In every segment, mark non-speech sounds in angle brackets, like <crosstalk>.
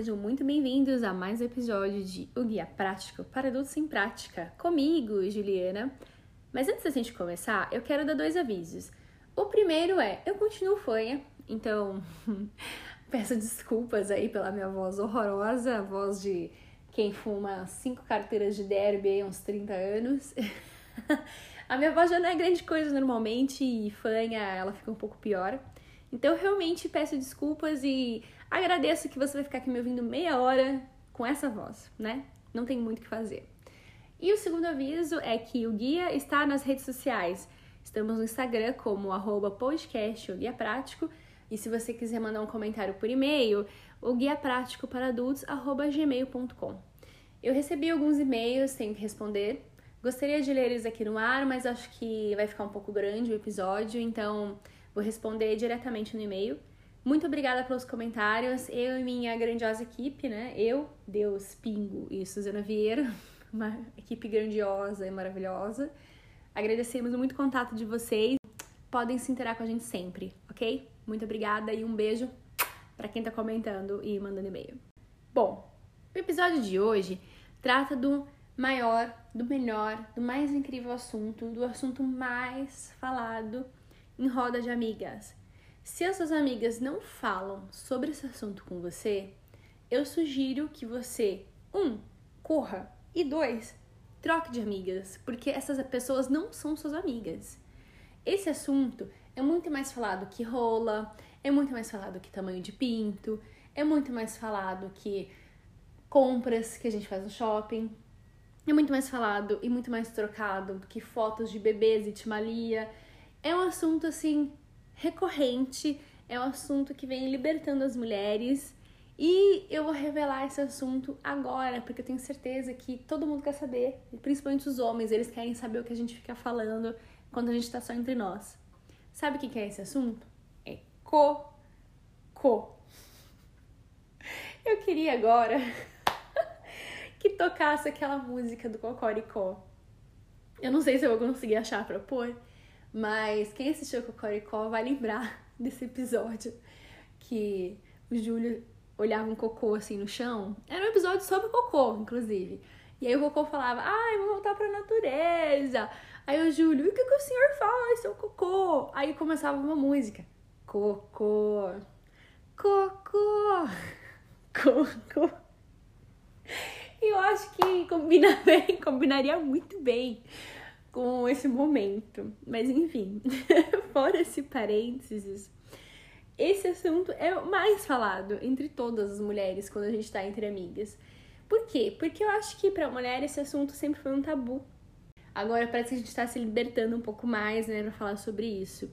sejam muito bem-vindos a mais um episódio de O Guia Prático para Adultos em Prática, comigo, Juliana. Mas antes da gente começar, eu quero dar dois avisos. O primeiro é, eu continuo fanha, então <laughs> peço desculpas aí pela minha voz horrorosa, a voz de quem fuma cinco carteiras de derby há uns 30 anos. <laughs> a minha voz já não é grande coisa normalmente e fanha ela fica um pouco pior. Então realmente peço desculpas e agradeço que você vai ficar aqui me ouvindo meia hora com essa voz, né? Não tem muito o que fazer. E o segundo aviso é que o guia está nas redes sociais. Estamos no Instagram como arroba podcast, o guia prático. E se você quiser mandar um comentário por e-mail, o guia prático para adultos, arroba gmail.com. Eu recebi alguns e-mails, tenho que responder. Gostaria de ler eles aqui no ar, mas acho que vai ficar um pouco grande o episódio, então Vou responder diretamente no e-mail. Muito obrigada pelos comentários. Eu e minha grandiosa equipe, né? Eu, Deus, Pingo e Suzana Vieira, <laughs> uma equipe grandiosa e maravilhosa. Agradecemos muito o contato de vocês. Podem se interar com a gente sempre, ok? Muito obrigada e um beijo para quem tá comentando e mandando e-mail. Bom, o episódio de hoje trata do maior, do melhor, do mais incrível assunto, do assunto mais falado em roda de amigas. Se as suas amigas não falam sobre esse assunto com você, eu sugiro que você, um, corra e dois, troque de amigas, porque essas pessoas não são suas amigas. Esse assunto é muito mais falado que rola, é muito mais falado que tamanho de pinto, é muito mais falado que compras que a gente faz no shopping, é muito mais falado e muito mais trocado do que fotos de bebês e timalia é um assunto assim recorrente, é um assunto que vem libertando as mulheres. E eu vou revelar esse assunto agora, porque eu tenho certeza que todo mundo quer saber, principalmente os homens, eles querem saber o que a gente fica falando quando a gente tá só entre nós. Sabe o que é esse assunto? É cocô. Eu queria agora <laughs> que tocasse aquela música do Cocoricó. Eu não sei se eu vou conseguir achar pra pôr, mas quem assistiu Cocoricó vai lembrar <laughs> desse episódio que o Júlio olhava um cocô assim no chão. Era um episódio sobre cocô, inclusive. E aí o cocô falava, ai, vou voltar pra natureza. Aí o Júlio, o que, que o senhor faz, seu cocô? Aí começava uma música. Cocô, cocô, <laughs> cocô. E eu acho que combina <laughs> bem, combinaria muito bem com esse momento. Mas enfim, <laughs> fora esse parênteses, esse assunto é o mais falado entre todas as mulheres quando a gente tá entre amigas. Por quê? Porque eu acho que pra mulher esse assunto sempre foi um tabu. Agora parece que a gente tá se libertando um pouco mais, né, pra falar sobre isso.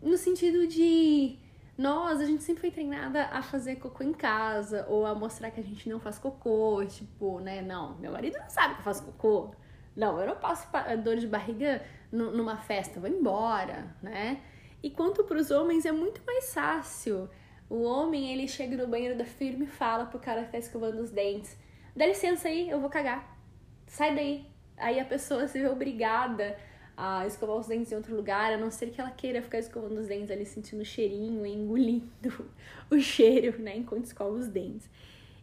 No sentido de nós, a gente sempre foi treinada a fazer cocô em casa ou a mostrar que a gente não faz cocô, tipo, né? Não, meu marido não sabe que eu faço cocô. Não, eu não passo dor de barriga numa festa, vou embora, né? E quanto para os homens é muito mais fácil. O homem, ele chega no banheiro da firma e fala pro cara que tá escovando os dentes: dá licença aí, eu vou cagar. Sai daí. Aí a pessoa se vê obrigada a escovar os dentes em outro lugar, a não ser que ela queira ficar escovando os dentes ali, sentindo o cheirinho engolindo <laughs> o cheiro, né, enquanto escova os dentes.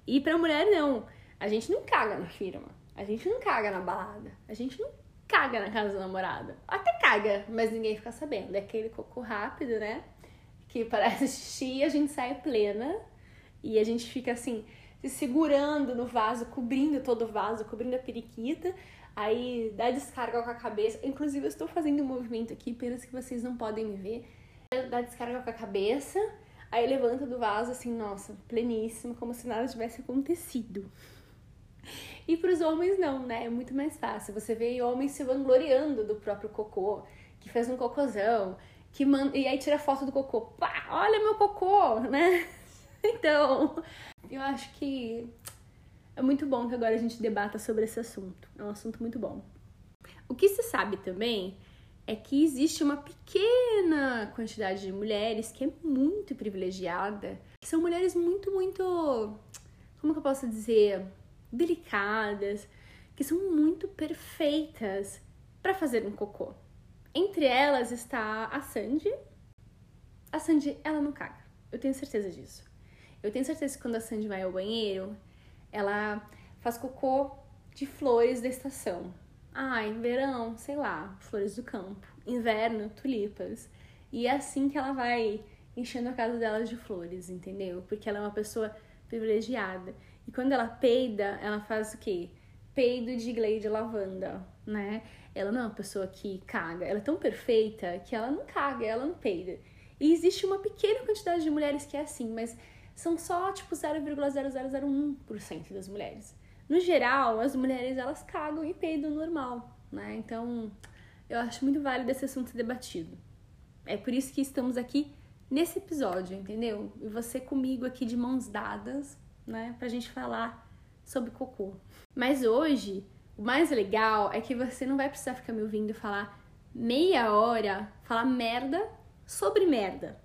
E pra mulher, não. A gente não caga na firma. A gente não caga na balada. A gente não caga na casa do namorado. Até caga, mas ninguém fica sabendo. É aquele cocô rápido, né? Que parece <laughs> xixi a gente sai plena. E a gente fica assim, se segurando no vaso, cobrindo todo o vaso, cobrindo a periquita. Aí dá descarga com a cabeça. Inclusive, eu estou fazendo um movimento aqui, apenas que vocês não podem me ver. Dá descarga com a cabeça. Aí levanta do vaso assim, nossa, pleníssimo, como se nada tivesse acontecido. E para os homens não, né? É muito mais fácil. Você vê homens se vangloriando do próprio cocô, que fez um cocôzão, que manda e aí tira foto do cocô. Pá, olha meu cocô, né? <laughs> Então, eu acho que é muito bom que agora a gente debata sobre esse assunto. É um assunto muito bom. O que se sabe também é que existe uma pequena quantidade de mulheres que é muito privilegiada, que são mulheres muito, muito. Como que eu posso dizer? Delicadas, que são muito perfeitas para fazer um cocô. Entre elas está a Sandy. A Sandy, ela não caga. Eu tenho certeza disso. Eu tenho certeza que quando a Sandy vai ao banheiro, ela faz cocô de flores da estação. Em verão, sei lá, flores do campo. Inverno, tulipas. E é assim que ela vai enchendo a casa dela de flores, entendeu? Porque ela é uma pessoa privilegiada. E quando ela peida, ela faz o quê? Peido de Glade lavanda, né? Ela não é uma pessoa que caga. Ela é tão perfeita que ela não caga, ela não peida. E existe uma pequena quantidade de mulheres que é assim, mas são só tipo 0,0001% das mulheres. No geral, as mulheres elas cagam e peidam normal, né? Então, eu acho muito válido esse assunto debatido. É por isso que estamos aqui nesse episódio, entendeu? E você comigo aqui de mãos dadas, né, pra gente falar sobre cocô. Mas hoje, o mais legal é que você não vai precisar ficar me ouvindo falar meia hora, falar merda sobre merda.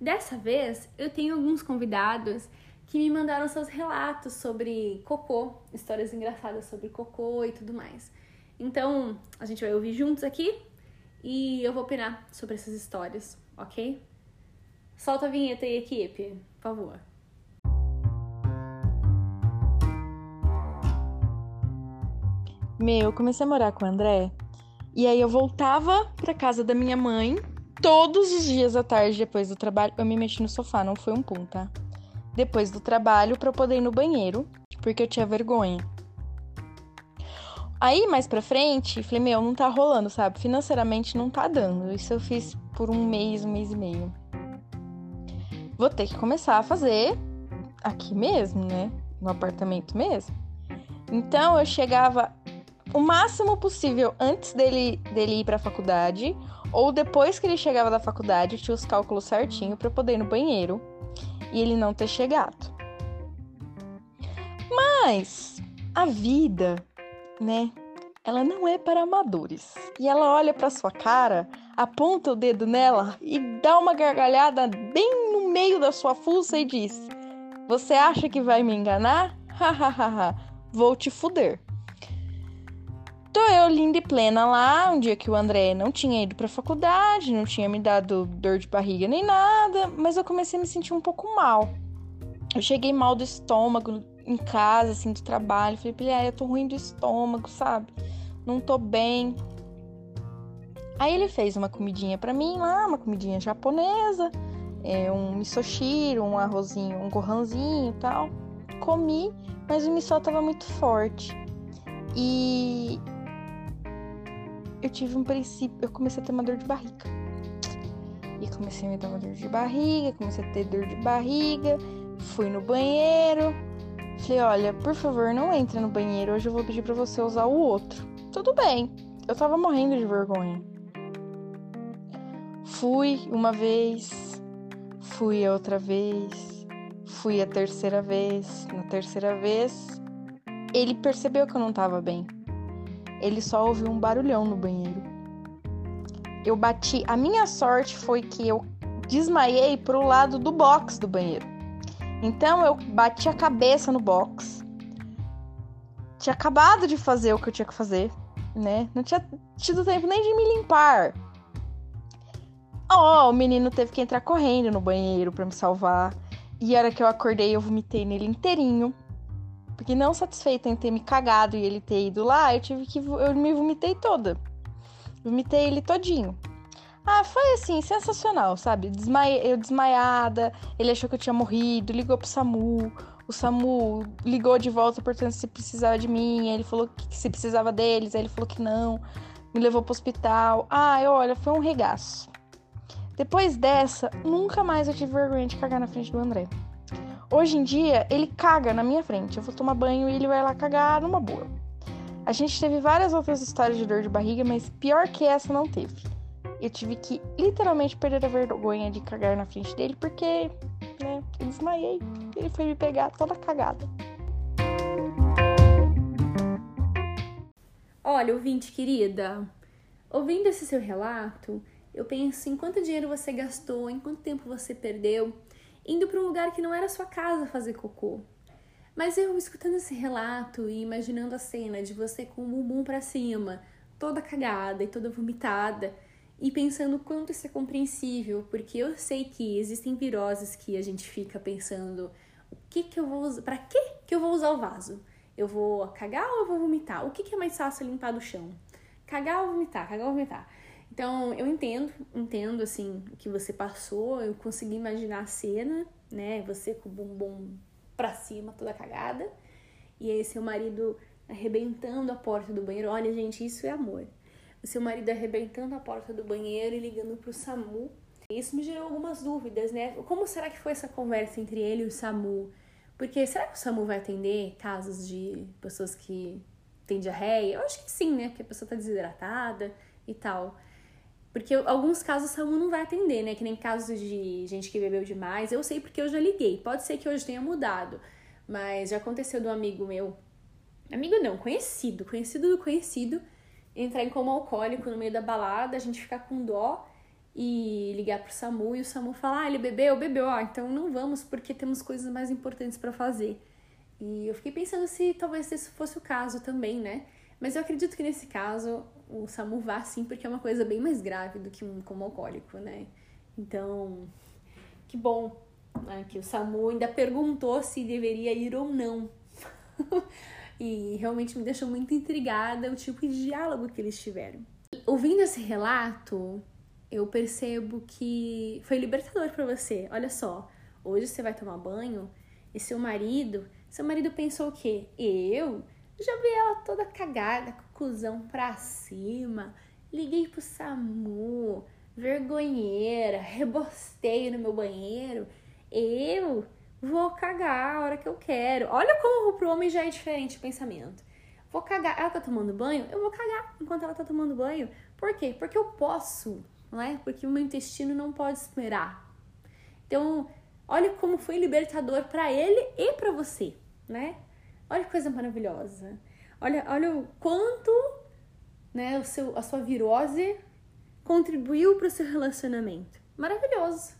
Dessa vez, eu tenho alguns convidados que me mandaram seus relatos sobre cocô, histórias engraçadas sobre cocô e tudo mais. Então, a gente vai ouvir juntos aqui e eu vou opinar sobre essas histórias, ok? Solta a vinheta aí, equipe, por favor. Meu, eu comecei a morar com o André e aí eu voltava pra casa da minha mãe todos os dias à tarde depois do trabalho, eu me meti no sofá, não foi um pum, tá? Depois do trabalho para poder ir no banheiro, porque eu tinha vergonha. Aí, mais pra frente, falei, meu, não tá rolando, sabe? Financeiramente não tá dando. Isso eu fiz por um mês, um mês e meio. Vou ter que começar a fazer aqui mesmo, né? No apartamento mesmo. Então eu chegava o máximo possível antes dele, dele ir pra faculdade ou depois que ele chegava da faculdade, tinha os cálculos certinho para poder ir no banheiro e ele não ter chegado. Mas a vida, né? Ela não é para amadores. E ela olha para sua cara, aponta o dedo nela e dá uma gargalhada bem no meio da sua fuça e diz: Você acha que vai me enganar? Hahaha, vou te fuder. Tô eu linda e plena lá, um dia que o André não tinha ido pra faculdade, não tinha me dado dor de barriga nem nada, mas eu comecei a me sentir um pouco mal. Eu cheguei mal do estômago em casa, assim, do trabalho. Falei, ah, eu tô ruim do estômago, sabe? Não tô bem. Aí ele fez uma comidinha para mim lá, uma comidinha japonesa, é, um misoshiro, um arrozinho, um gohanzinho e tal. Comi, mas o miso tava muito forte. E eu tive um princípio, eu comecei a ter uma dor de barriga. E comecei a me dar uma dor de barriga, comecei a ter dor de barriga, fui no banheiro. Falei, olha, por favor, não entre no banheiro, hoje eu vou pedir para você usar o outro. Tudo bem. Eu tava morrendo de vergonha. Fui uma vez, fui a outra vez, fui a terceira vez. Na terceira vez, ele percebeu que eu não tava bem ele só ouviu um barulhão no banheiro. Eu bati. A minha sorte foi que eu desmaiei pro lado do box do banheiro. Então eu bati a cabeça no box. Tinha acabado de fazer o que eu tinha que fazer, né? Não tinha tido tempo nem de me limpar. Oh, o menino teve que entrar correndo no banheiro para me salvar. E a hora que eu acordei, eu vomitei nele inteirinho. Porque não satisfeita em ter me cagado e ele ter ido lá, eu tive que. Eu me vomitei toda. Vomitei ele todinho. Ah, foi assim, sensacional, sabe? Eu desmaiada, ele achou que eu tinha morrido, ligou pro SAMU. O SAMU ligou de volta perguntando se precisava de mim. Ele falou que se precisava deles, aí ele falou que não. Me levou pro hospital. Ah, olha, foi um regaço. Depois dessa, nunca mais eu tive vergonha de cagar na frente do André. Hoje em dia, ele caga na minha frente. Eu vou tomar banho e ele vai lá cagar numa boa. A gente teve várias outras histórias de dor de barriga, mas pior que essa não teve. Eu tive que literalmente perder a vergonha de cagar na frente dele porque, né, eu desmaiei. Ele foi me pegar toda cagada. Olha, ouvinte querida, ouvindo esse seu relato, eu penso em quanto dinheiro você gastou, em quanto tempo você perdeu indo para um lugar que não era sua casa fazer cocô. Mas eu escutando esse relato e imaginando a cena de você com o bumbum para cima, toda cagada e toda vomitada, e pensando quanto isso é compreensível, porque eu sei que existem viroses que a gente fica pensando, O que que eu vou usar? Pra que que eu vou usar o vaso? Eu vou cagar ou eu vou vomitar? O que que é mais fácil limpar do chão? Cagar ou vomitar? Cagar ou vomitar? Então, eu entendo, entendo, assim, o que você passou, eu consegui imaginar a cena, né? Você com o bumbum pra cima, toda cagada, e aí seu marido arrebentando a porta do banheiro. Olha, gente, isso é amor. O seu marido arrebentando a porta do banheiro e ligando pro SAMU. Isso me gerou algumas dúvidas, né? Como será que foi essa conversa entre ele e o SAMU? Porque será que o SAMU vai atender casos de pessoas que têm diarreia? Eu acho que sim, né? Porque a pessoa tá desidratada e tal. Porque alguns casos o SAMU não vai atender, né? Que nem casos de gente que bebeu demais. Eu sei porque eu já liguei. Pode ser que hoje tenha mudado. Mas já aconteceu do amigo meu. Amigo não, conhecido. Conhecido do conhecido. Entrar em coma alcoólico no meio da balada, a gente ficar com dó e ligar pro SAMU e o SAMU falar: ah, ele bebeu, bebeu, ó, então não vamos porque temos coisas mais importantes para fazer. E eu fiquei pensando se talvez esse fosse o caso também, né? Mas eu acredito que nesse caso o SAMU vá sim, porque é uma coisa bem mais grave do que um coma alcoólico, né? Então, que bom né, que o SAMU ainda perguntou se deveria ir ou não. <laughs> e realmente me deixou muito intrigada o tipo de diálogo que eles tiveram. Ouvindo esse relato, eu percebo que foi libertador para você. Olha só, hoje você vai tomar banho e seu marido, seu marido pensou o quê? Eu já vi ela toda cagada, com o cuzão pra cima. Liguei pro SAMU, vergonheira, rebostei no meu banheiro. Eu vou cagar a hora que eu quero. Olha como pro homem já é diferente o pensamento. Vou cagar. Ela tá tomando banho? Eu vou cagar enquanto ela tá tomando banho. Por quê? Porque eu posso, não é? Porque o meu intestino não pode esperar. Então, olha como foi libertador para ele e para você, né? Olha que coisa maravilhosa. Olha, olha o quanto né, o seu, a sua virose contribuiu para o seu relacionamento. Maravilhoso.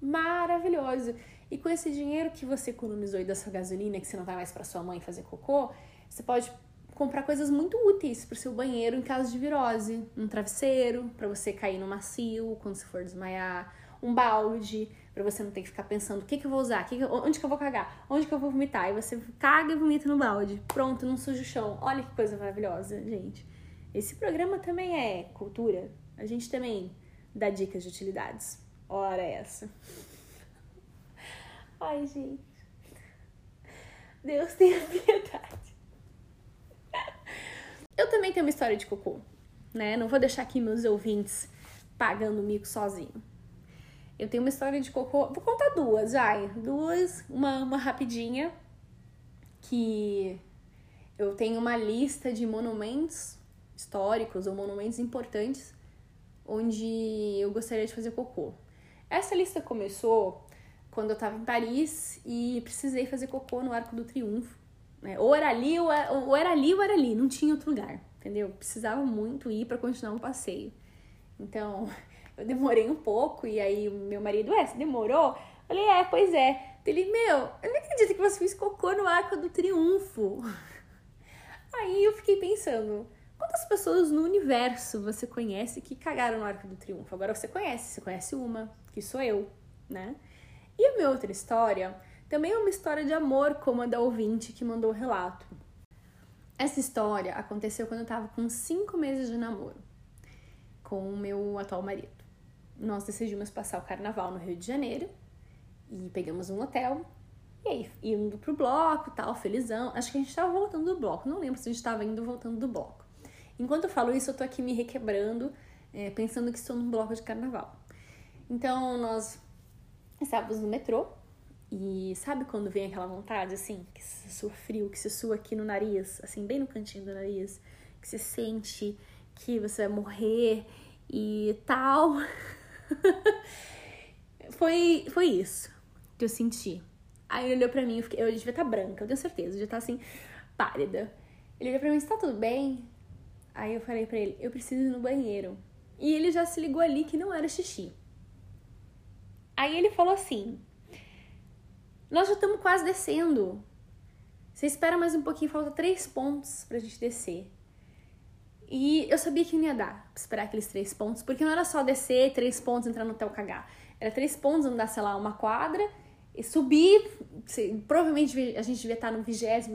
Maravilhoso. E com esse dinheiro que você economizou e da sua gasolina, que você não vai mais para sua mãe fazer cocô, você pode comprar coisas muito úteis para o seu banheiro em caso de virose. Um travesseiro para você cair no macio quando você for desmaiar, um balde para você não ter que ficar pensando o que, que eu vou usar, que que onde que eu vou cagar, onde que eu vou vomitar. E você caga e vomita no balde. Pronto, não suja o chão. Olha que coisa maravilhosa, gente. Esse programa também é cultura. A gente também dá dicas de utilidades. Ora essa. <laughs> Ai, gente. Deus tenha <laughs> piedade. Eu também tenho uma história de cocô, né? Não vou deixar aqui meus ouvintes pagando mico sozinho. Eu tenho uma história de cocô. Vou contar duas, vai. Duas, uma, uma rapidinha. Que eu tenho uma lista de monumentos históricos ou monumentos importantes onde eu gostaria de fazer cocô. Essa lista começou quando eu tava em Paris e precisei fazer cocô no Arco do Triunfo. Né? Ou era ali, ou era, ou era ali, ou era ali. Não tinha outro lugar, entendeu? Precisava muito ir para continuar um passeio. Então, eu demorei um pouco, e aí o meu marido, é, você demorou? Eu falei, é, pois é. Ele, meu, eu não acredito que você fez cocô no Arco do Triunfo. <laughs> Aí eu fiquei pensando, quantas pessoas no universo você conhece que cagaram no Arco do Triunfo? Agora você conhece, você conhece uma, que sou eu, né? E a minha outra história também é uma história de amor, como a da ouvinte que mandou o relato. Essa história aconteceu quando eu tava com cinco meses de namoro com o meu atual marido nós decidimos passar o carnaval no Rio de Janeiro e pegamos um hotel. E aí, indo pro bloco tal, felizão. Acho que a gente tava voltando do bloco. Não lembro se a gente tava indo voltando do bloco. Enquanto eu falo isso, eu tô aqui me requebrando, é, pensando que estou num bloco de carnaval. Então, nós estávamos no metrô. E sabe quando vem aquela vontade, assim, que se sua frio, que se sua aqui no nariz, assim, bem no cantinho do nariz, que você sente que você vai morrer e tal. <laughs> <laughs> foi, foi isso que eu senti. Aí ele olhou pra mim, eu, fiquei, eu devia estar tá branca, eu tenho certeza, eu devia estar tá, assim, pálida. Ele olhou pra mim, está tudo bem? Aí eu falei pra ele, eu preciso ir no banheiro. E ele já se ligou ali que não era xixi. Aí ele falou assim: Nós já estamos quase descendo. Você espera mais um pouquinho, falta três pontos pra gente descer. E eu sabia que não ia dar esperar aqueles três pontos, porque não era só descer, três pontos, entrar no hotel cagar. Era três pontos, andar, sei lá, uma quadra subir, provavelmente a gente devia estar no 22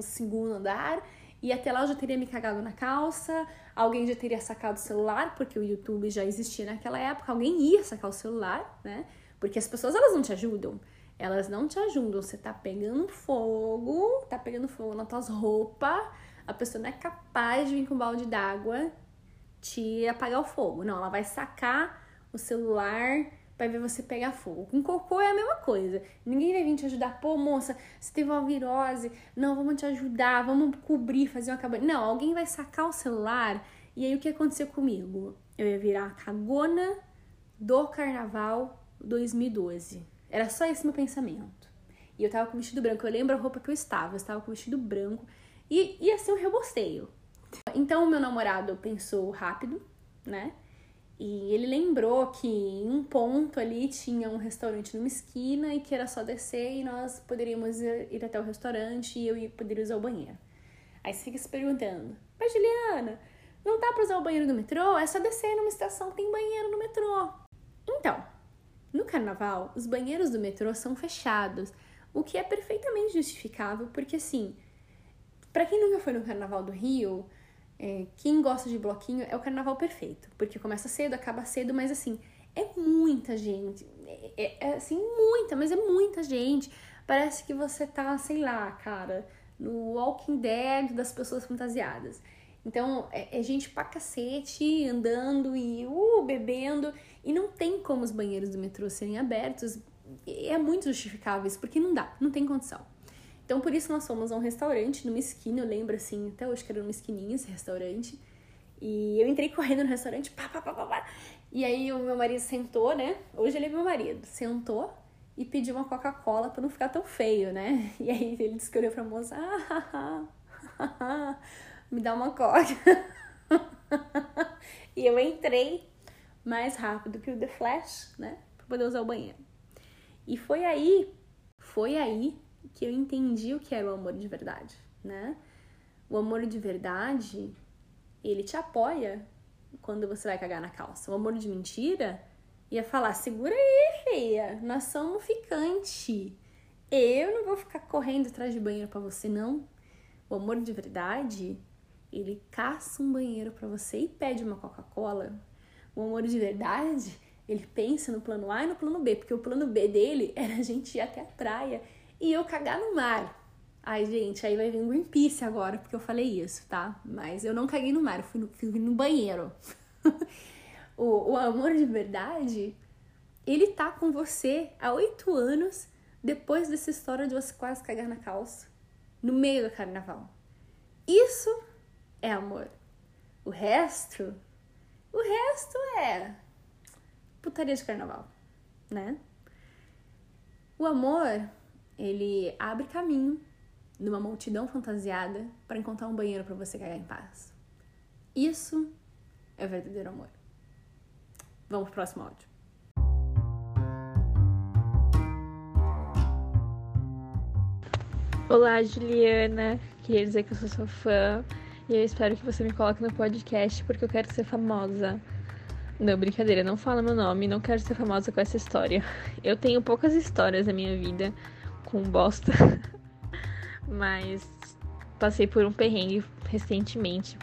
andar, e até lá eu já teria me cagado na calça, alguém já teria sacado o celular, porque o YouTube já existia naquela época, alguém ia sacar o celular, né? Porque as pessoas elas não te ajudam. Elas não te ajudam. Você tá pegando fogo, tá pegando fogo nas tuas roupas, a pessoa não é capaz de vir com um balde d'água te apagar o fogo. Não, ela vai sacar o celular para ver você pegar fogo. Com cocô é a mesma coisa. Ninguém vai vir te ajudar. Pô, moça, você teve uma virose. Não, vamos te ajudar, vamos cobrir, fazer uma cabana. Não, alguém vai sacar o celular. E aí o que aconteceu comigo? Eu ia virar a cagona do carnaval 2012. Era só esse meu pensamento. E eu tava com vestido branco. Eu lembro a roupa que eu estava. Eu estava com vestido branco. E ia ser um rebosteio. Então o meu namorado pensou rápido, né? E ele lembrou que em um ponto ali tinha um restaurante numa esquina e que era só descer e nós poderíamos ir até o restaurante e eu poderia usar o banheiro. Aí você fica se perguntando, mas Juliana, não dá pra usar o banheiro do metrô? É só descer numa estação, tem banheiro no metrô. Então, no carnaval, os banheiros do metrô são fechados, o que é perfeitamente justificável, porque assim, para quem nunca foi no carnaval do Rio, é, quem gosta de bloquinho é o carnaval perfeito, porque começa cedo, acaba cedo, mas assim, é muita gente. É, é, é, assim, muita, mas é muita gente. Parece que você tá, sei lá, cara, no Walking Dead das pessoas fantasiadas. Então, é, é gente pra cacete andando e uh, bebendo. E não tem como os banheiros do metrô serem abertos. É muito justificável isso, porque não dá, não tem condição. Então, por isso nós fomos a um restaurante numa esquina, eu lembro assim, até hoje que era numa esquininha esse restaurante. E eu entrei correndo no restaurante, pá, pá, pá, pá, pá. E aí o meu marido sentou, né? Hoje ele é meu marido. Sentou e pediu uma Coca-Cola para não ficar tão feio, né? <laughs> E aí ele disse que olhou pra moça, ah, me dá uma Coca. <laughs> e eu entrei mais rápido que o The Flash, né? Pra poder usar o banheiro. E foi aí, foi aí que eu entendi o que era o amor de verdade, né? O amor de verdade, ele te apoia quando você vai cagar na calça. O amor de mentira ia falar: segura aí, feia, nós somos ficante. Eu não vou ficar correndo atrás de banheiro para você, não. O amor de verdade, ele caça um banheiro para você e pede uma Coca-Cola. O amor de verdade, ele pensa no plano A e no plano B, porque o plano B dele <laughs> era a gente ir até a praia e eu cagar no mar. Ai, gente, aí vai vir um Greenpeace agora, porque eu falei isso, tá? Mas eu não caguei no mar, eu fui no, fui no banheiro. <laughs> o, o amor de verdade, ele tá com você há oito anos depois dessa história de você quase cagar na calça, no meio do carnaval. Isso é amor. O resto, o resto é putaria de carnaval, né? O amor ele abre caminho numa multidão fantasiada para encontrar um banheiro para você cagar em paz. Isso é o verdadeiro amor. Vamos pro próximo áudio. Olá, Juliana. Queria dizer que eu sou sua fã e eu espero que você me coloque no podcast porque eu quero ser famosa. Não, brincadeira, não fala meu nome, não quero ser famosa com essa história. Eu tenho poucas histórias na minha vida com bosta. <laughs> Mas passei por um perrengue recentemente.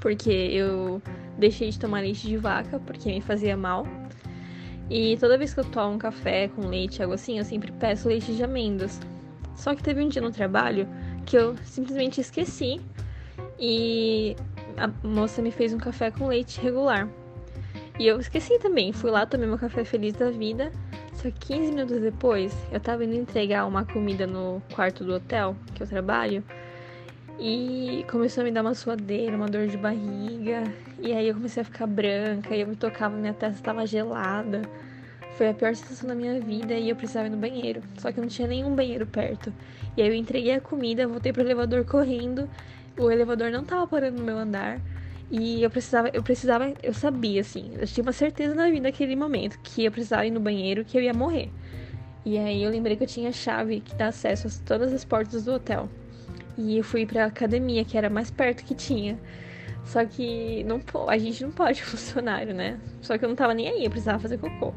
Porque eu deixei de tomar leite de vaca porque me fazia mal. E toda vez que eu tomo um café com leite, algo assim, eu sempre peço leite de amêndoas. Só que teve um dia no trabalho que eu simplesmente esqueci e a moça me fez um café com leite regular. E eu esqueci também, fui lá, tomei meu café feliz da vida que 15 minutos depois, eu tava indo entregar uma comida no quarto do hotel que eu trabalho. E começou a me dar uma suadeira, uma dor de barriga. E aí eu comecei a ficar branca, e eu me tocava, minha testa estava gelada. Foi a pior sensação da minha vida e eu precisava ir no banheiro. Só que não tinha nenhum banheiro perto. E aí eu entreguei a comida, voltei pro elevador correndo. O elevador não tava parando no meu andar. E eu precisava, eu precisava, eu sabia, assim, eu tinha uma certeza na vida naquele momento que eu precisava ir no banheiro, que eu ia morrer. E aí eu lembrei que eu tinha a chave que dá acesso a todas as portas do hotel. E eu fui pra academia, que era mais perto que tinha. Só que não a gente não pode <laughs> funcionário, né? Só que eu não tava nem aí, eu precisava fazer cocô.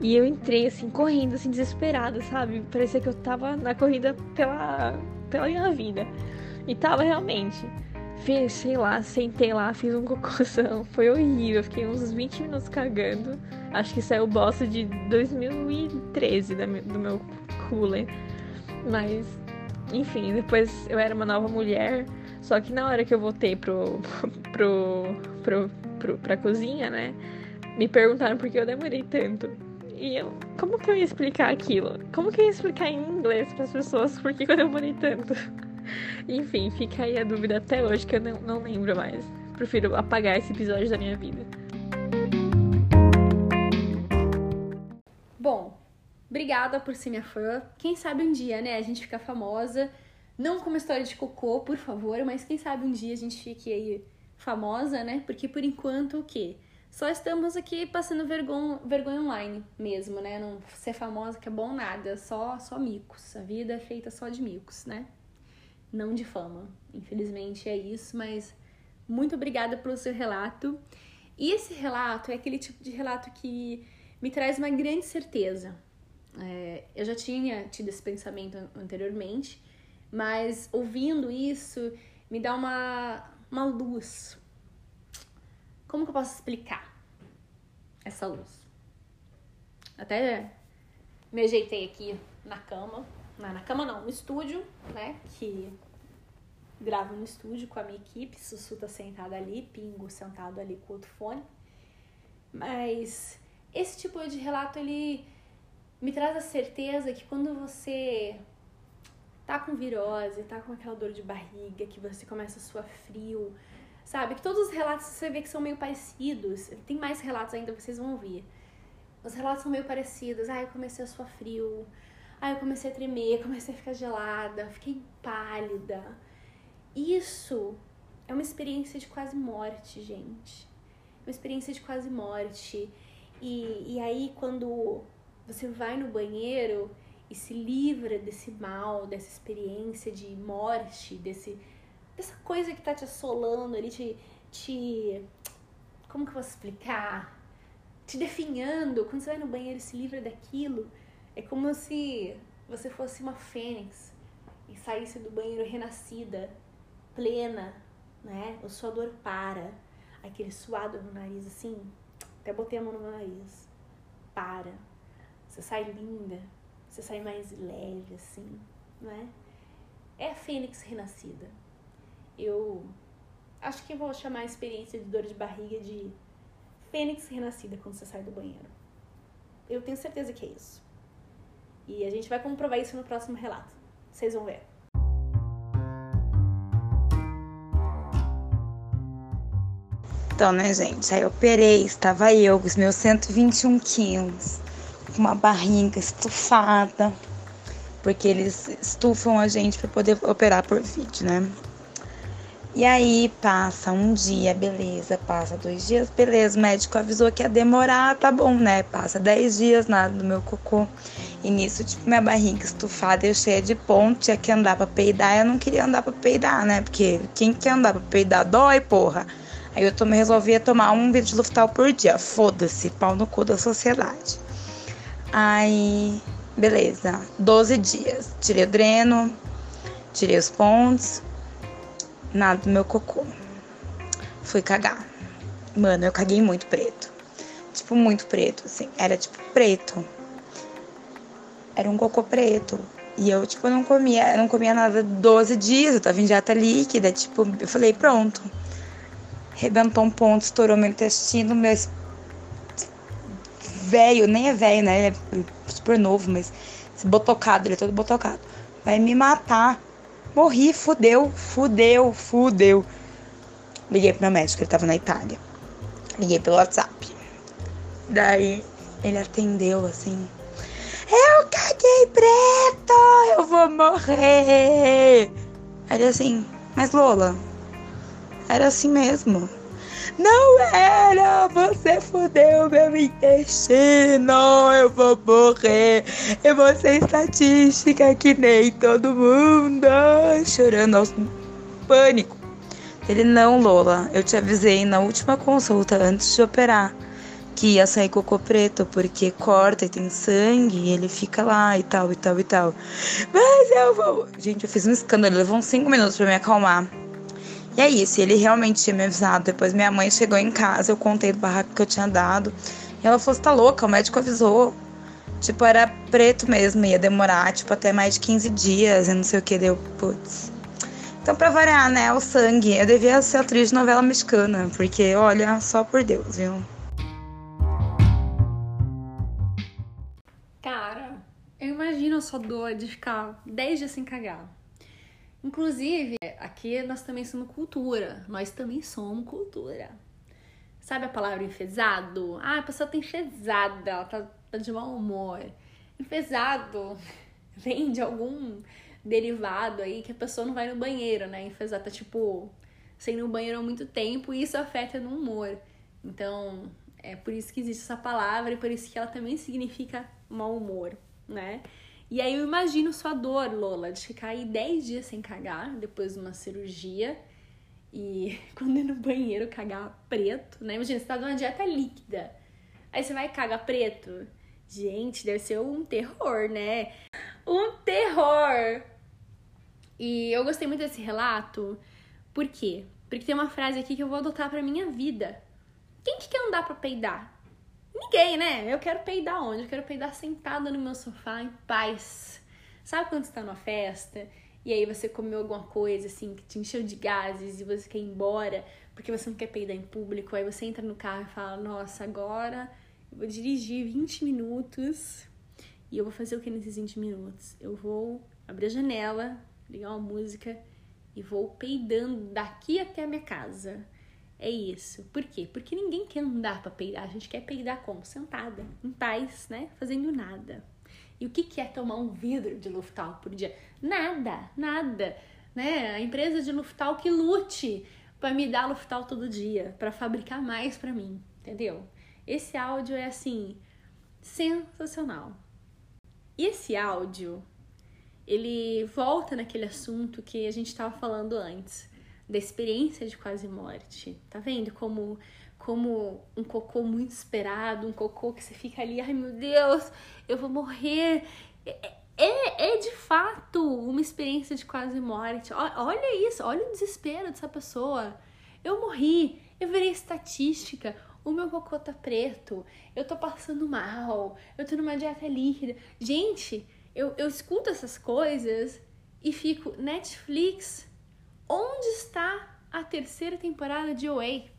E eu entrei assim, correndo, assim, desesperada, sabe? Parecia que eu tava na corrida pela, pela minha vida. E tava realmente. Fiz, sei lá, sentei lá, fiz um cocôzão. <laughs> Foi horrível. Fiquei uns 20 minutos cagando. Acho que saiu o bosta de 2013 do meu cooler. Mas, enfim, depois eu era uma nova mulher. Só que na hora que eu voltei pro, <laughs> pro, pro, pro, pra cozinha, né? Me perguntaram por que eu demorei tanto. E eu, como que eu ia explicar aquilo? Como que eu ia explicar em inglês para as pessoas por que eu demorei tanto? <laughs> Enfim, fica aí a dúvida até hoje que eu não, não lembro mais. Prefiro apagar esse episódio da minha vida. Bom, obrigada por ser minha fã. Quem sabe um dia, né, a gente fica famosa. Não como história de cocô, por favor, mas quem sabe um dia a gente fique aí famosa, né? Porque por enquanto o quê? Só estamos aqui passando vergonha, vergonha online mesmo, né? Não ser famosa que é bom nada, só só micos. A vida é feita só de micos, né? Não de fama. Infelizmente é isso, mas muito obrigada pelo seu relato. E esse relato é aquele tipo de relato que me traz uma grande certeza. É, eu já tinha tido esse pensamento anteriormente, mas ouvindo isso me dá uma, uma luz. Como que eu posso explicar essa luz? Até me ajeitei aqui na cama na, na cama não, no estúdio, né? Que gravo no estúdio com a minha equipe. Sussu tá sentada ali, Pingo sentado ali com outro fone. Mas esse tipo de relato, ele me traz a certeza que quando você tá com virose, tá com aquela dor de barriga, que você começa a suar frio, sabe? Que todos os relatos você vê que são meio parecidos. Tem mais relatos ainda, vocês vão ouvir. Os relatos são meio parecidos. Ah, eu comecei a suar frio. Aí eu comecei a tremer, comecei a ficar gelada, fiquei pálida. Isso é uma experiência de quase morte, gente. Uma experiência de quase morte. E, e aí, quando você vai no banheiro e se livra desse mal, dessa experiência de morte, desse, dessa coisa que tá te assolando ali, te, te. Como que eu posso explicar? Te definhando. Quando você vai no banheiro e se livra daquilo é como se você fosse uma fênix e saísse do banheiro renascida, plena, né? O suador para, aquele suado no nariz assim, até botei a mão no meu nariz. Para. Você sai linda, você sai mais leve assim, né? É a fênix renascida. Eu acho que vou chamar a experiência de dor de barriga de fênix renascida quando você sai do banheiro. Eu tenho certeza que é isso. E a gente vai comprovar isso no próximo relato. Vocês vão ver. Então, né, gente? Aí eu operei, estava eu com os meus 121 quilos, com uma barriga estufada, porque eles estufam a gente para poder operar por vídeo, né? E aí passa um dia, beleza, passa dois dias, beleza. O médico avisou que ia demorar, tá bom, né? Passa dez dias, nada do meu cocô. E nisso, tipo, minha barriga estufada, eu cheia de ponto, tinha que andar pra peidar. Eu não queria andar pra peidar, né? Porque quem quer andar pra peidar dói, porra. Aí eu tomei, resolvi tomar um vidro de luftal por dia. Foda-se, pau no cu da sociedade. Aí, beleza. 12 dias. Tirei o dreno, tirei os pontos nada do meu cocô. Fui cagar. Mano, eu caguei muito preto. Tipo, muito preto, assim. Era tipo preto. Era um cocô preto. E eu, tipo, não comia, não comia nada 12 dias, eu tava em dieta líquida, tipo, eu falei, pronto. Rebentou um ponto, estourou meu intestino, meu velho, nem é velho, né? Ele é super novo, mas botocado, ele é todo botocado. Vai me matar. Morri, fudeu, fudeu, fudeu. Liguei pro meu médico, ele tava na Itália. Liguei pelo WhatsApp. Daí ele atendeu assim. Eu caguei preto, eu vou morrer. Aí assim, mas Lola, era assim mesmo. Não era! Você fudeu meu intestino! Eu vou morrer! Eu vou ser estatística que nem todo mundo! Chorando aos pânico. Ele não, Lola. Eu te avisei na última consulta antes de operar que ia sair cocô preto, porque corta e tem sangue, e ele fica lá e tal, e tal, e tal. Mas eu vou. Gente, eu fiz um escândalo, levou uns 5 minutos pra me acalmar. E é isso, ele realmente tinha me avisado. Depois minha mãe chegou em casa, eu contei do barraco que eu tinha dado. E ela falou: você tá louca? O médico avisou. Tipo, era preto mesmo, ia demorar, tipo, até mais de 15 dias e não sei o que, deu, putz. Então, pra variar, né, o sangue, eu devia ser atriz de novela mexicana, porque, olha, só por Deus, viu? Cara, eu imagino a sua dor de ficar 10 dias sem cagar. Inclusive, aqui nós também somos cultura. Nós também somos cultura. Sabe a palavra enfesado? Ah, a pessoa tá enfesada, ela tá, tá de mau humor. Enfesado <laughs> vem de algum derivado aí que a pessoa não vai no banheiro, né? Enfesado tá tipo sem ir no banheiro há muito tempo e isso afeta no humor. Então, é por isso que existe essa palavra e por isso que ela também significa mau humor, né? E aí eu imagino sua dor, Lola, de ficar aí 10 dias sem cagar depois de uma cirurgia e <laughs> quando ir no banheiro cagar preto, né? Imagina, você tá numa dieta líquida. Aí você vai cagar preto. Gente, deve ser um terror, né? Um terror! E eu gostei muito desse relato. Por quê? Porque tem uma frase aqui que eu vou adotar pra minha vida. Quem que quer andar pra peidar? Ninguém, né? Eu quero peidar onde? Eu quero peidar sentada no meu sofá em paz. Sabe quando você tá numa festa e aí você comeu alguma coisa assim que te encheu de gases e você quer ir embora porque você não quer peidar em público? Aí você entra no carro e fala: Nossa, agora eu vou dirigir 20 minutos e eu vou fazer o que nesses 20 minutos? Eu vou abrir a janela, ligar uma música e vou peidando daqui até a minha casa. É isso. Por quê? Porque ninguém quer andar para peidar. A gente quer peidar como? Sentada, em paz, né? Fazendo nada. E o que, é tomar um vidro de Luftal por dia? Nada, nada. Né? A empresa de Luftal que lute para me dar Luftal todo dia, para fabricar mais para mim, entendeu? Esse áudio é assim sensacional. E esse áudio ele volta naquele assunto que a gente estava falando antes da experiência de quase morte. Tá vendo como como um cocô muito esperado, um cocô que você fica ali, ai meu Deus, eu vou morrer. É, é, é de fato uma experiência de quase morte. Olha isso, olha o desespero dessa pessoa. Eu morri, eu virei estatística, o meu cocô tá preto, eu tô passando mal, eu tô numa dieta líquida. Gente, eu, eu escuto essas coisas e fico, Netflix, onde está a terceira temporada de Away?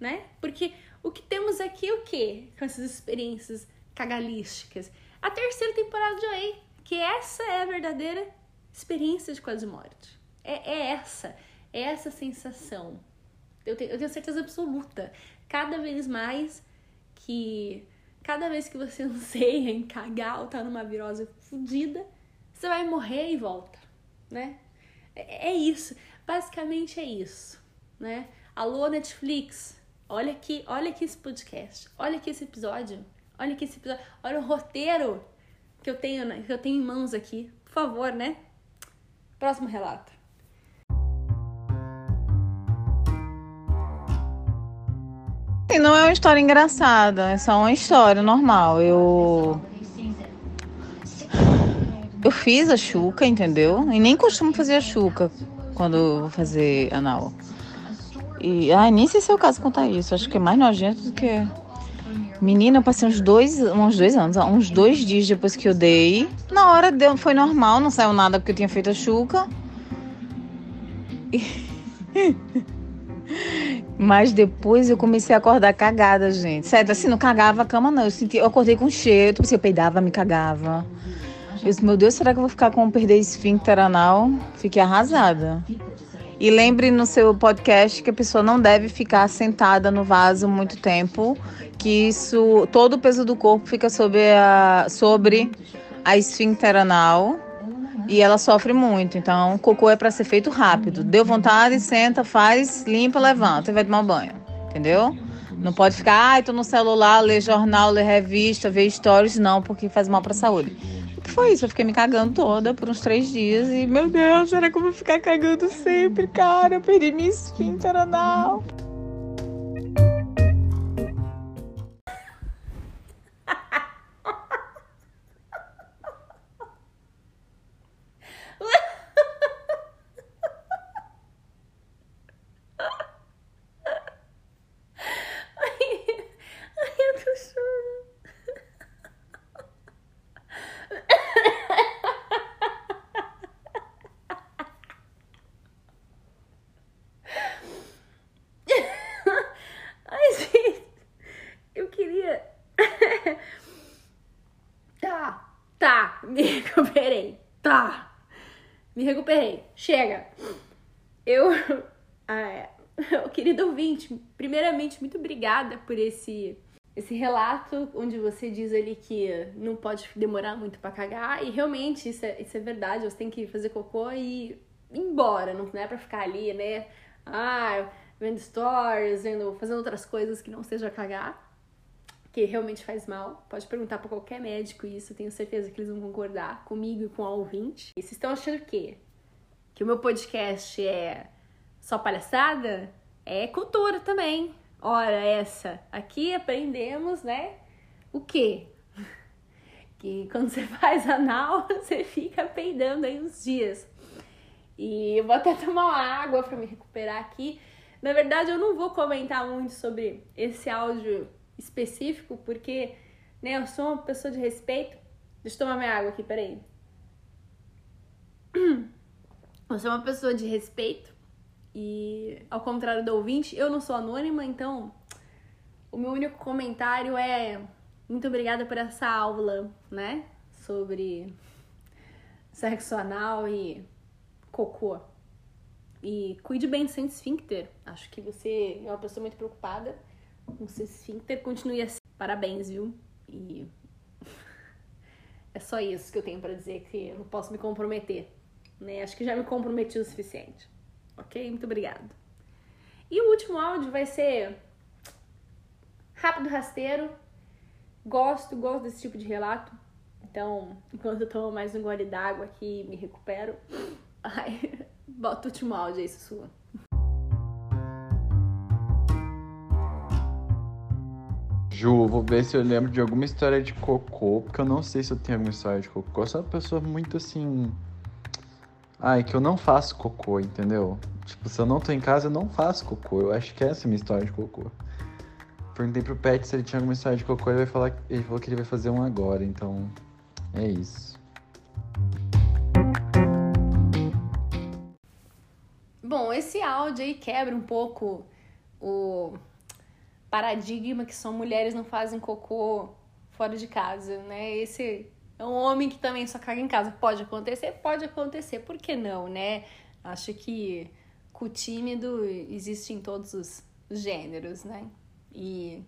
Né? Porque o que temos aqui é o quê? Com essas experiências cagalísticas. A terceira temporada de Away, que essa é a verdadeira experiência de quase morte. É, é essa, é essa sensação. Eu tenho, eu tenho certeza absoluta. Cada vez mais que cada vez que você <laughs> anseia em cagar ou tá numa virose fodida, você vai morrer e volta, né? É, é isso, basicamente é isso, né? Alô Netflix, olha aqui, olha aqui esse podcast, olha aqui esse episódio, olha aqui esse episódio, olha o roteiro que eu tenho, que eu tenho em mãos aqui, por favor, né? Próximo relato. Não é uma história engraçada, é só uma história normal. Eu eu fiz a chuca, entendeu? E nem costumo fazer a chuca quando vou fazer anal. E, ai, nem sei se é o caso contar isso. Acho que é mais nojento do que. Menina, eu passei uns dois, uns dois anos, uns dois dias depois que eu dei. Na hora deu, foi normal, não saiu nada porque eu tinha feito a chuca. <laughs> Mas depois eu comecei a acordar cagada, gente. Sério, assim, não cagava a cama, não. Eu, senti, eu acordei com cheiro, tipo assim, eu peidava, me cagava. Eu disse, meu Deus, será que eu vou ficar com perder esfíncter anal? Fiquei arrasada. E lembre no seu podcast que a pessoa não deve ficar sentada no vaso muito tempo, que isso, todo o peso do corpo fica sobre a, sobre a esfíncter anal e ela sofre muito. Então, cocô é para ser feito rápido. Deu vontade, senta, faz, limpa, levanta e vai tomar banho. Entendeu? Não pode ficar, ai, tô no celular, ler jornal, ler revista, ver stories, não, porque faz mal para a saúde foi isso. Eu fiquei me cagando toda por uns três dias. E, meu Deus, que eu vou ficar cagando sempre, cara? Eu perdi minha esfíncter anal. me recuperei. Chega! Eu. Ah, querido ouvinte, primeiramente, muito obrigada por esse esse relato onde você diz ali que não pode demorar muito para cagar e realmente isso é, isso é verdade, você tem que fazer cocô e ir embora, não é para ficar ali, né? Ah, vendo stories, vendo, fazendo outras coisas que não seja cagar, que realmente faz mal. Pode perguntar para qualquer médico isso, tenho certeza que eles vão concordar comigo e com o ouvinte. E vocês estão achando o quê? Que o meu podcast é só palhaçada? É cultura também. Ora, essa. Aqui aprendemos, né? O quê? <laughs> Que quando você <laughs> faz anal, <laughs> você fica peidando aí uns dias. E eu vou até tomar uma água para me recuperar aqui. Na verdade, eu não vou comentar muito sobre esse áudio específico, porque né, eu sou uma pessoa de respeito. Deixa eu tomar minha água aqui, peraí. <clears throat> Eu sou uma pessoa de respeito e, ao contrário do ouvinte, eu não sou anônima, então o meu único comentário é muito obrigada por essa aula, né? Sobre sexo anal e cocô. E cuide bem do seu esfíncter. Acho que você é uma pessoa muito preocupada com seu esfíncter. Continue assim. Parabéns, viu? E <laughs> é só isso que eu tenho para dizer que eu não posso me comprometer. Né? Acho que já me comprometi o suficiente ok? Muito obrigada. E o último áudio vai ser rápido, rasteiro. Gosto, gosto desse tipo de relato. Então, <laughs> enquanto eu tomo mais um gole d'água aqui me recupero, <laughs> ai, bota o último áudio aí, sua. Ju, vou ver se eu lembro de alguma história de cocô, porque eu não sei se eu tenho alguma história de cocô. Eu sou uma pessoa muito assim Ai, que eu não faço cocô, entendeu? Tipo, se eu não tô em casa, eu não faço cocô. Eu acho que essa é a minha história de cocô. Perguntei pro Pet se ele tinha alguma história de cocô, ele vai falar. Ele falou que ele vai fazer um agora, então. É isso. Bom, esse áudio aí quebra um pouco o paradigma que só mulheres não fazem cocô fora de casa, né? Esse é um homem que também só caga em casa. Pode acontecer? Pode acontecer. Por que não, né? Acho que o tímido existe em todos os gêneros, né? E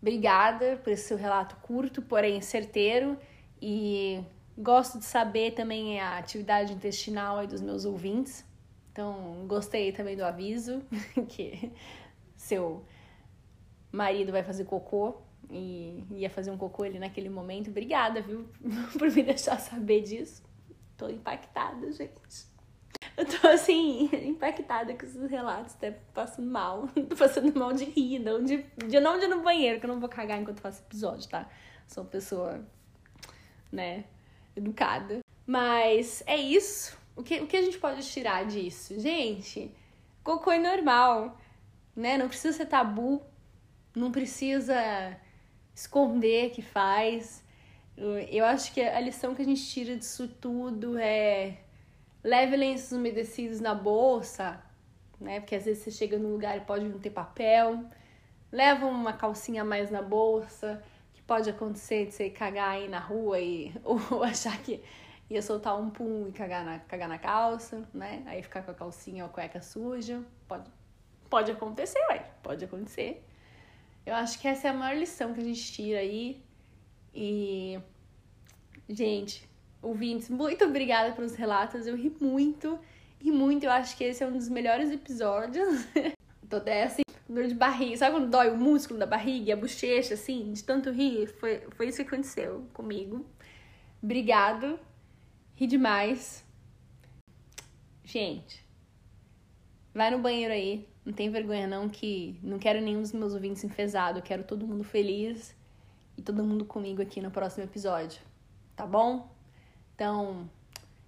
obrigada por esse seu relato curto, porém certeiro. E gosto de saber também a atividade intestinal aí dos meus ouvintes. Então, gostei também do aviso <laughs> que seu marido vai fazer cocô e ia fazer um cocô ali naquele momento. Obrigada, viu, <laughs> por me deixar saber disso. Tô impactada, gente. <laughs> Tô assim, impactada com esses relatos, até passando mal. <laughs> Tô passando mal de rir, não de, de não de ir no banheiro, que eu não vou cagar enquanto faço episódio, tá? Sou uma pessoa, né, educada. Mas é isso. O que, o que a gente pode tirar disso? Gente, cocô é normal, né? Não precisa ser tabu, não precisa esconder que faz. Eu acho que a lição que a gente tira disso tudo é leve lenços umedecidos na bolsa, né? Porque às vezes você chega num lugar e pode não ter papel. Leva uma calcinha a mais na bolsa, que pode acontecer de você cagar aí na rua e <laughs> ou achar que ia soltar um pum e cagar na, cagar na calça, né? Aí ficar com a calcinha ou a cueca suja. Pode, pode acontecer, ué. Pode acontecer. Eu acho que essa é a maior lição que a gente tira aí. E, gente, ouvintes, muito obrigada pelos relatos. Eu ri muito, e muito. Eu acho que esse é um dos melhores episódios. <laughs> Tô até assim, dor de barriga. Sabe quando dói o músculo da barriga e a bochecha, assim, de tanto rir? Foi, foi isso que aconteceu comigo. Obrigado. Ri demais. Gente, vai no banheiro aí, não tem vergonha não que não quero nenhum dos meus ouvintes enfesado, quero todo mundo feliz e todo mundo comigo aqui no próximo episódio, tá bom? Então,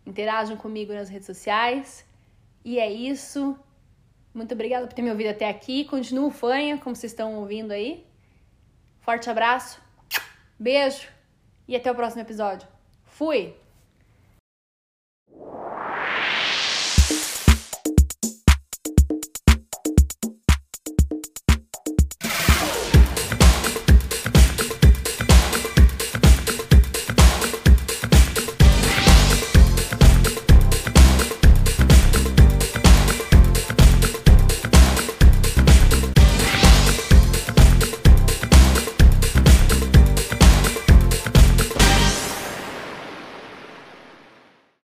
interajam comigo nas redes sociais. E é isso. Muito obrigada por ter me ouvido até aqui. Continuo fanha, como vocês estão ouvindo aí. Forte abraço, beijo e até o próximo episódio. Fui!